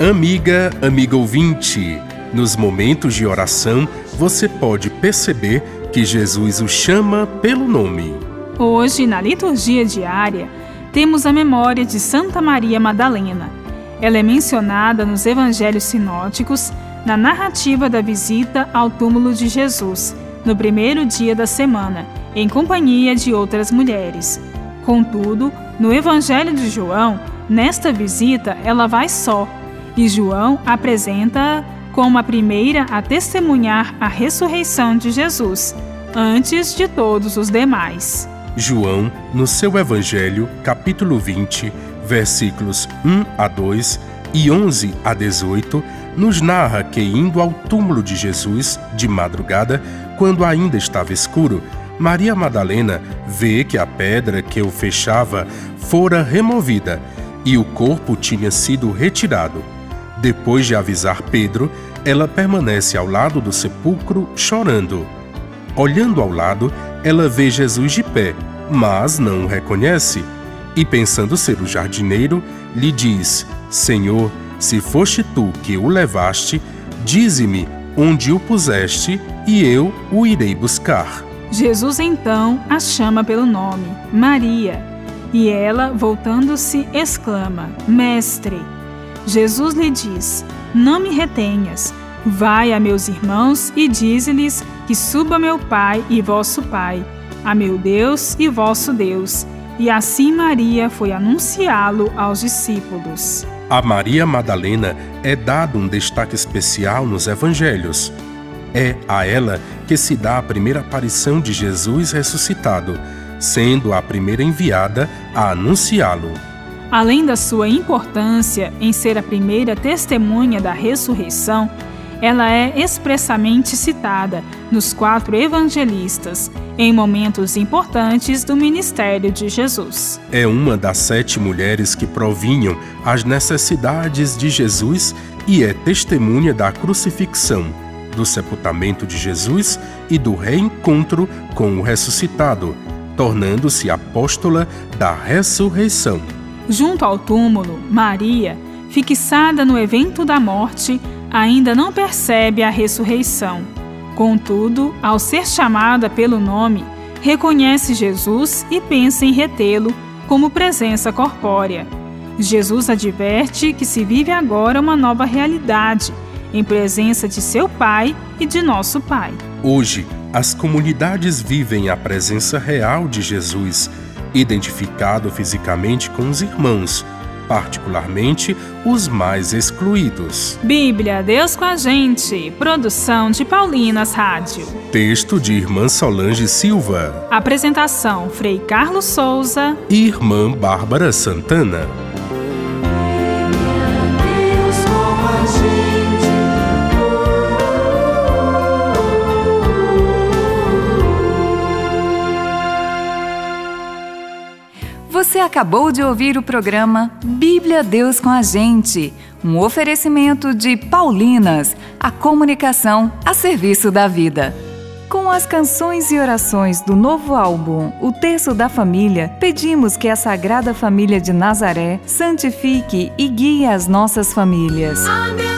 Amiga, amigo ouvinte, nos momentos de oração você pode perceber que Jesus o chama pelo nome. Hoje, na liturgia diária, temos a memória de Santa Maria Madalena. Ela é mencionada nos evangelhos sinóticos na narrativa da visita ao túmulo de Jesus, no primeiro dia da semana, em companhia de outras mulheres. Contudo, no evangelho de João, nesta visita ela vai só, e João apresenta como a primeira a testemunhar a ressurreição de Jesus, antes de todos os demais. João, no seu Evangelho, capítulo 20, versículos 1 a 2 e 11 a 18, nos narra que, indo ao túmulo de Jesus de madrugada, quando ainda estava escuro, Maria Madalena vê que a pedra que o fechava fora removida e o corpo tinha sido retirado. Depois de avisar Pedro, ela permanece ao lado do sepulcro chorando. Olhando ao lado, ela vê Jesus de pé, mas não o reconhece. E pensando ser o jardineiro, lhe diz: Senhor, se foste tu que o levaste, dize-me onde o puseste, e eu o irei buscar. Jesus então a chama pelo nome, Maria, e ela, voltando-se, exclama: Mestre. Jesus lhe diz: Não me retenhas. Vai a meus irmãos e dize-lhes que suba meu Pai e vosso Pai, a meu Deus e vosso Deus. E assim Maria foi anunciá-lo aos discípulos. A Maria Madalena é dado um destaque especial nos evangelhos. É a ela que se dá a primeira aparição de Jesus ressuscitado, sendo a primeira enviada a anunciá-lo. Além da sua importância em ser a primeira testemunha da ressurreição, ela é expressamente citada nos quatro evangelistas em momentos importantes do ministério de Jesus. É uma das sete mulheres que provinham as necessidades de Jesus e é testemunha da crucifixão, do sepultamento de Jesus e do reencontro com o ressuscitado, tornando-se apóstola da ressurreição. Junto ao túmulo, Maria, fixada no evento da morte, ainda não percebe a ressurreição. Contudo, ao ser chamada pelo nome, reconhece Jesus e pensa em retê-lo como presença corpórea. Jesus adverte que se vive agora uma nova realidade, em presença de seu Pai e de nosso Pai. Hoje, as comunidades vivem a presença real de Jesus identificado fisicamente com os irmãos, particularmente os mais excluídos. Bíblia, Deus com a gente. Produção de Paulinas Rádio. Texto de Irmã Solange Silva. Apresentação: Frei Carlos Souza e Irmã Bárbara Santana. Você acabou de ouvir o programa Bíblia Deus com a Gente, um oferecimento de Paulinas, a comunicação a serviço da vida. Com as canções e orações do novo álbum O Terço da Família, pedimos que a Sagrada Família de Nazaré santifique e guie as nossas famílias. Amém.